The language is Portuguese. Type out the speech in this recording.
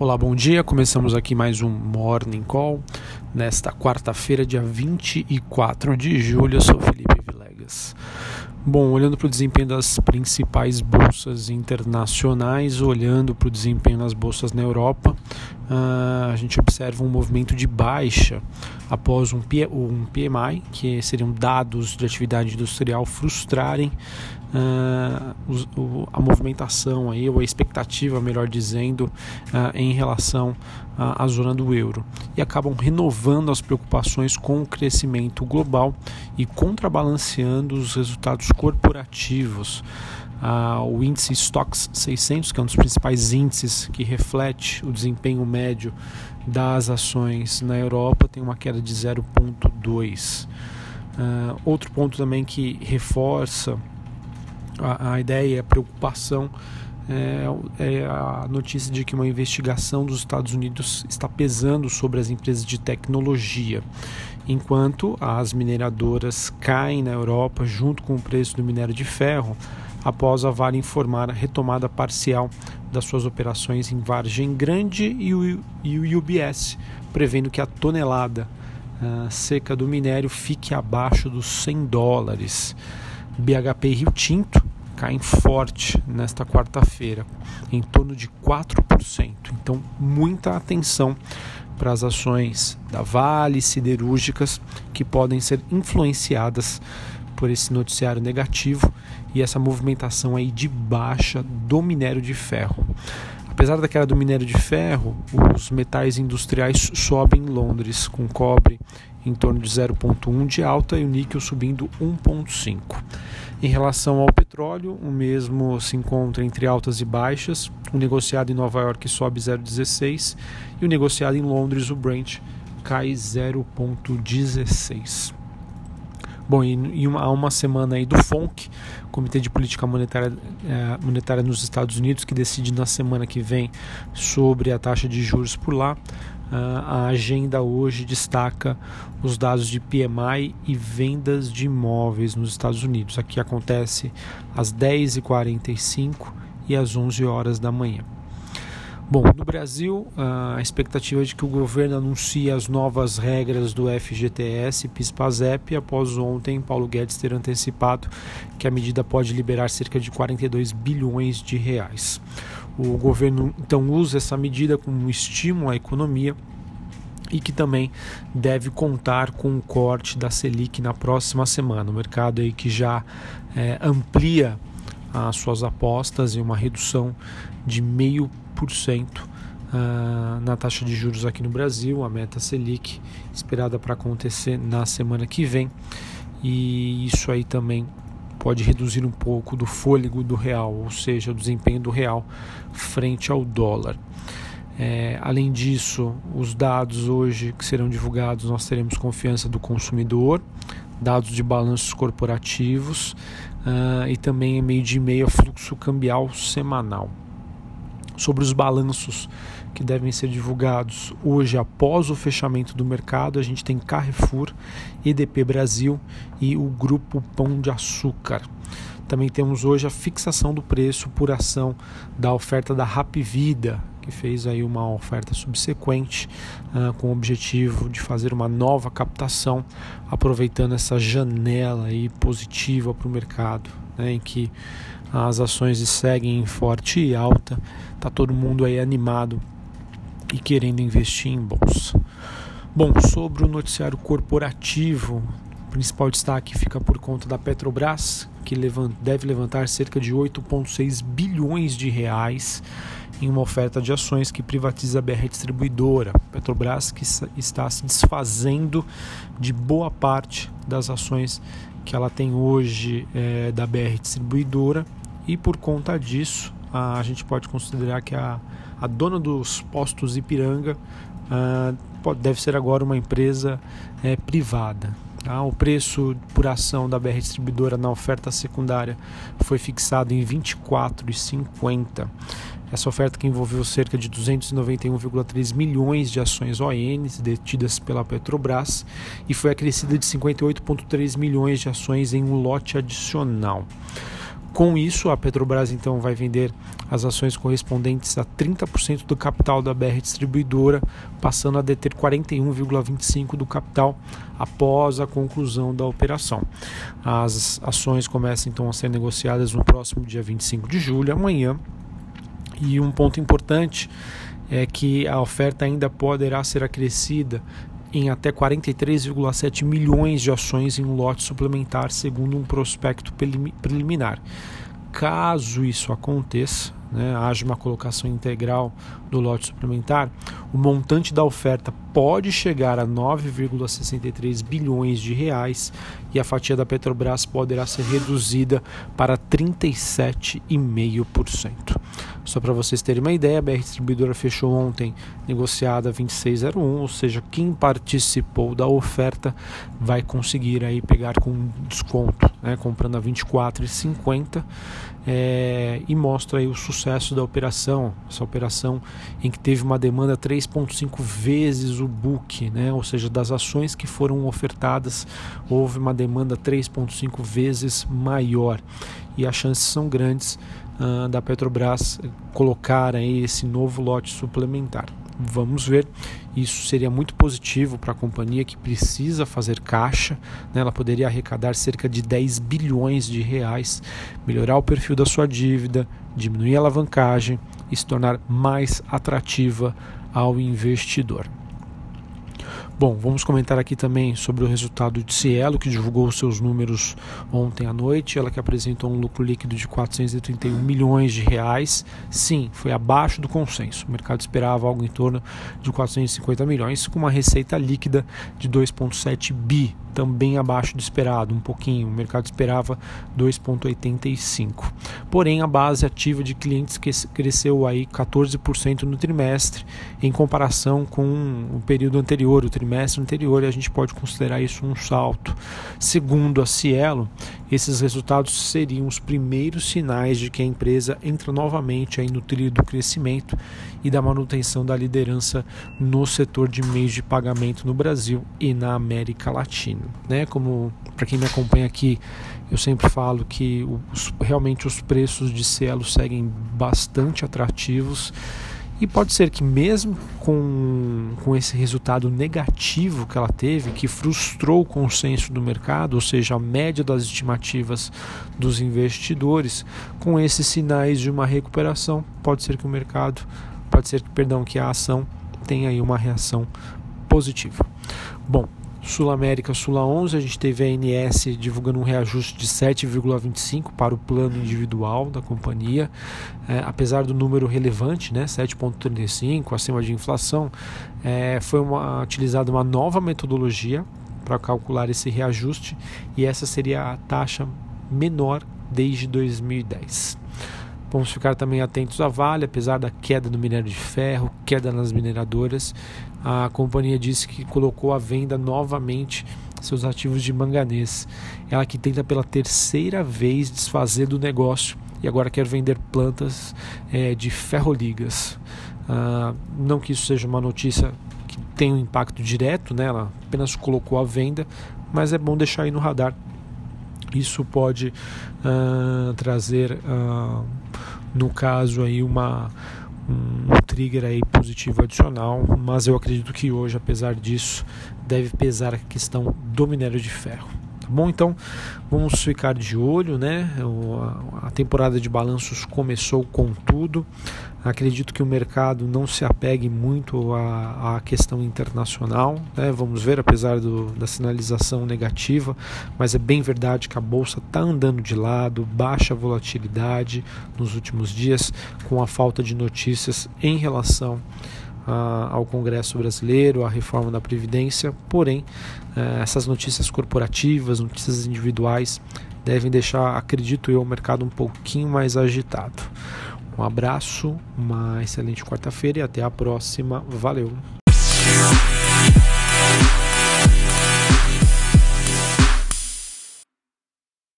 Olá, bom dia. Começamos aqui mais um Morning Call nesta quarta-feira, dia 24 de julho. Eu sou Felipe Vilegas. Bom, olhando para o desempenho das principais bolsas internacionais, olhando para o desempenho nas bolsas na Europa, uh, a gente observa um movimento de baixa após um PMI, que seriam dados de atividade industrial, frustrarem uh, a movimentação aí, ou a expectativa, melhor dizendo, uh, em relação à zona do euro e acabam renovando as preocupações com o crescimento global e contrabalanceando os resultados corporativos. Uh, o índice Stocks 600, que é um dos principais índices que reflete o desempenho médio das ações na Europa, tem uma queda de 0,2. Uh, outro ponto também que reforça a, a ideia, a preocupação é, é, a notícia de que uma investigação dos Estados Unidos está pesando sobre as empresas de tecnologia, enquanto as mineradoras caem na Europa junto com o preço do minério de ferro, após a Vale informar a retomada parcial das suas operações em Vargem Grande e o, e o UBS, prevendo que a tonelada uh, seca do minério fique abaixo dos 100 dólares. BHP e Rio Tinto caem forte nesta quarta-feira, em torno de 4%. Então, muita atenção para as ações da Vale, siderúrgicas, que podem ser influenciadas por esse noticiário negativo e essa movimentação aí de baixa do minério de ferro. Apesar da queda do minério de ferro, os metais industriais sobem em Londres, com cobre em torno de 0,1 de alta e o níquel subindo 1,5. Em relação ao petróleo, o mesmo se encontra entre altas e baixas. O negociado em Nova York sobe 0,16 e o negociado em Londres, o Brent, cai 0,16. Bom, e, uma, há uma semana aí do FONC, Comitê de Política Monetária, é, Monetária nos Estados Unidos, que decide na semana que vem sobre a taxa de juros por lá. Ah, a agenda hoje destaca os dados de PMI e vendas de imóveis nos Estados Unidos. Aqui acontece às 10h45 e às 11 horas da manhã. Bom, no Brasil, a expectativa é de que o governo anuncie as novas regras do FGTS PIS/PASEP após ontem Paulo Guedes ter antecipado que a medida pode liberar cerca de 42 bilhões de reais. O governo então usa essa medida como um estímulo à economia e que também deve contar com o corte da Selic na próxima semana. O mercado aí que já é, amplia as suas apostas e uma redução de meio por cento ah, na taxa de juros aqui no Brasil, a meta Selic esperada para acontecer na semana que vem. E isso aí também pode reduzir um pouco do fôlego do real, ou seja, o desempenho do real frente ao dólar. É, além disso, os dados hoje que serão divulgados, nós teremos confiança do consumidor, dados de balanços corporativos uh, e também meio de meio fluxo cambial semanal. Sobre os balanços que devem ser divulgados hoje após o fechamento do mercado. A gente tem Carrefour, EDP Brasil e o Grupo Pão de Açúcar. Também temos hoje a fixação do preço por ação da oferta da Rap Vida, que fez aí uma oferta subsequente uh, com o objetivo de fazer uma nova captação, aproveitando essa janela aí positiva para o mercado, né, em que as ações seguem em forte e alta, tá todo mundo aí animado e querendo investir em bolsa. Bom, sobre o noticiário corporativo, o principal destaque fica por conta da Petrobras, que deve levantar cerca de 8,6 bilhões de reais em uma oferta de ações que privatiza a BR Distribuidora. Petrobras que está se desfazendo de boa parte das ações que ela tem hoje é, da BR Distribuidora e por conta disso a gente pode considerar que a a dona dos postos Ipiranga uh, deve ser agora uma empresa é, privada. Tá? O preço por ação da BR Distribuidora na oferta secundária foi fixado em R$ 24,50. Essa oferta que envolveu cerca de 291,3 milhões de ações ONs detidas pela Petrobras e foi acrescida de 58,3 milhões de ações em um lote adicional. Com isso, a Petrobras então vai vender as ações correspondentes a 30% do capital da BR Distribuidora, passando a deter 41,25% do capital após a conclusão da operação. As ações começam então a ser negociadas no próximo dia 25 de julho, amanhã. E um ponto importante é que a oferta ainda poderá ser acrescida em até 43,7 milhões de ações em um lote suplementar, segundo um prospecto preliminar. Caso isso aconteça, né, haja uma colocação integral do lote suplementar, o montante da oferta pode chegar a 9,63 bilhões de reais e a fatia da Petrobras poderá ser reduzida para 37,5%. Só para vocês terem uma ideia, a BR Distribuidora fechou ontem negociada 2601, ou seja, quem participou da oferta vai conseguir aí pegar com desconto, né, comprando a 24,50 é, e mostra aí o sucesso da operação, essa operação em que teve uma demanda 3,5 vezes o book, né, ou seja, das ações que foram ofertadas houve uma demanda 3,5 vezes maior e as chances são grandes uh, da Petrobras colocar aí esse novo lote suplementar. Vamos ver. Isso seria muito positivo para a companhia que precisa fazer caixa. Né? Ela poderia arrecadar cerca de 10 bilhões de reais, melhorar o perfil da sua dívida, diminuir a alavancagem e se tornar mais atrativa ao investidor. Bom, vamos comentar aqui também sobre o resultado de Cielo, que divulgou seus números ontem à noite. Ela que apresentou um lucro líquido de 431 milhões de reais. Sim, foi abaixo do consenso. O mercado esperava algo em torno de 450 milhões, com uma receita líquida de 2,7 bi também abaixo do esperado, um pouquinho. O mercado esperava 2,85. Porém, a base ativa de clientes cresceu aí 14% no trimestre, em comparação com o período anterior, o trimestre anterior, e a gente pode considerar isso um salto. Segundo a Cielo, esses resultados seriam os primeiros sinais de que a empresa entra novamente aí no trilho do crescimento e da manutenção da liderança no setor de meios de pagamento no Brasil e na América Latina. Né? Como para quem me acompanha aqui, eu sempre falo que os, realmente os preços de Cielo seguem bastante atrativos. E pode ser que, mesmo com, com esse resultado negativo que ela teve, que frustrou o consenso do mercado, ou seja, a média das estimativas dos investidores, com esses sinais de uma recuperação, pode ser que o mercado, pode ser que, perdão, que a ação tenha aí uma reação positiva. Bom, Sul América, Sula 11, a gente teve a ANS divulgando um reajuste de 7,25 para o plano individual da companhia, é, apesar do número relevante, né, 7,35 acima de inflação, é, foi uma, utilizada uma nova metodologia para calcular esse reajuste e essa seria a taxa menor desde 2010. Vamos ficar também atentos à Vale, apesar da queda no minério de ferro, queda nas mineradoras. A companhia disse que colocou à venda novamente seus ativos de manganês. Ela que tenta pela terceira vez desfazer do negócio e agora quer vender plantas é, de ferroligas. Ah, não que isso seja uma notícia que tenha um impacto direto, né? apenas colocou à venda, mas é bom deixar aí no radar. Isso pode uh, trazer uh, no caso aí uma um trigger aí positivo adicional, mas eu acredito que hoje, apesar disso, deve pesar a questão do minério de ferro. Bom? Então vamos ficar de olho, né? A temporada de balanços começou com tudo. Acredito que o mercado não se apegue muito à, à questão internacional. Né? Vamos ver, apesar do, da sinalização negativa, mas é bem verdade que a bolsa está andando de lado, baixa volatilidade nos últimos dias, com a falta de notícias em relação a, ao Congresso brasileiro, à reforma da Previdência. Porém, eh, essas notícias corporativas, notícias individuais, devem deixar, acredito eu, o mercado um pouquinho mais agitado. Um abraço, uma excelente quarta-feira e até a próxima. Valeu!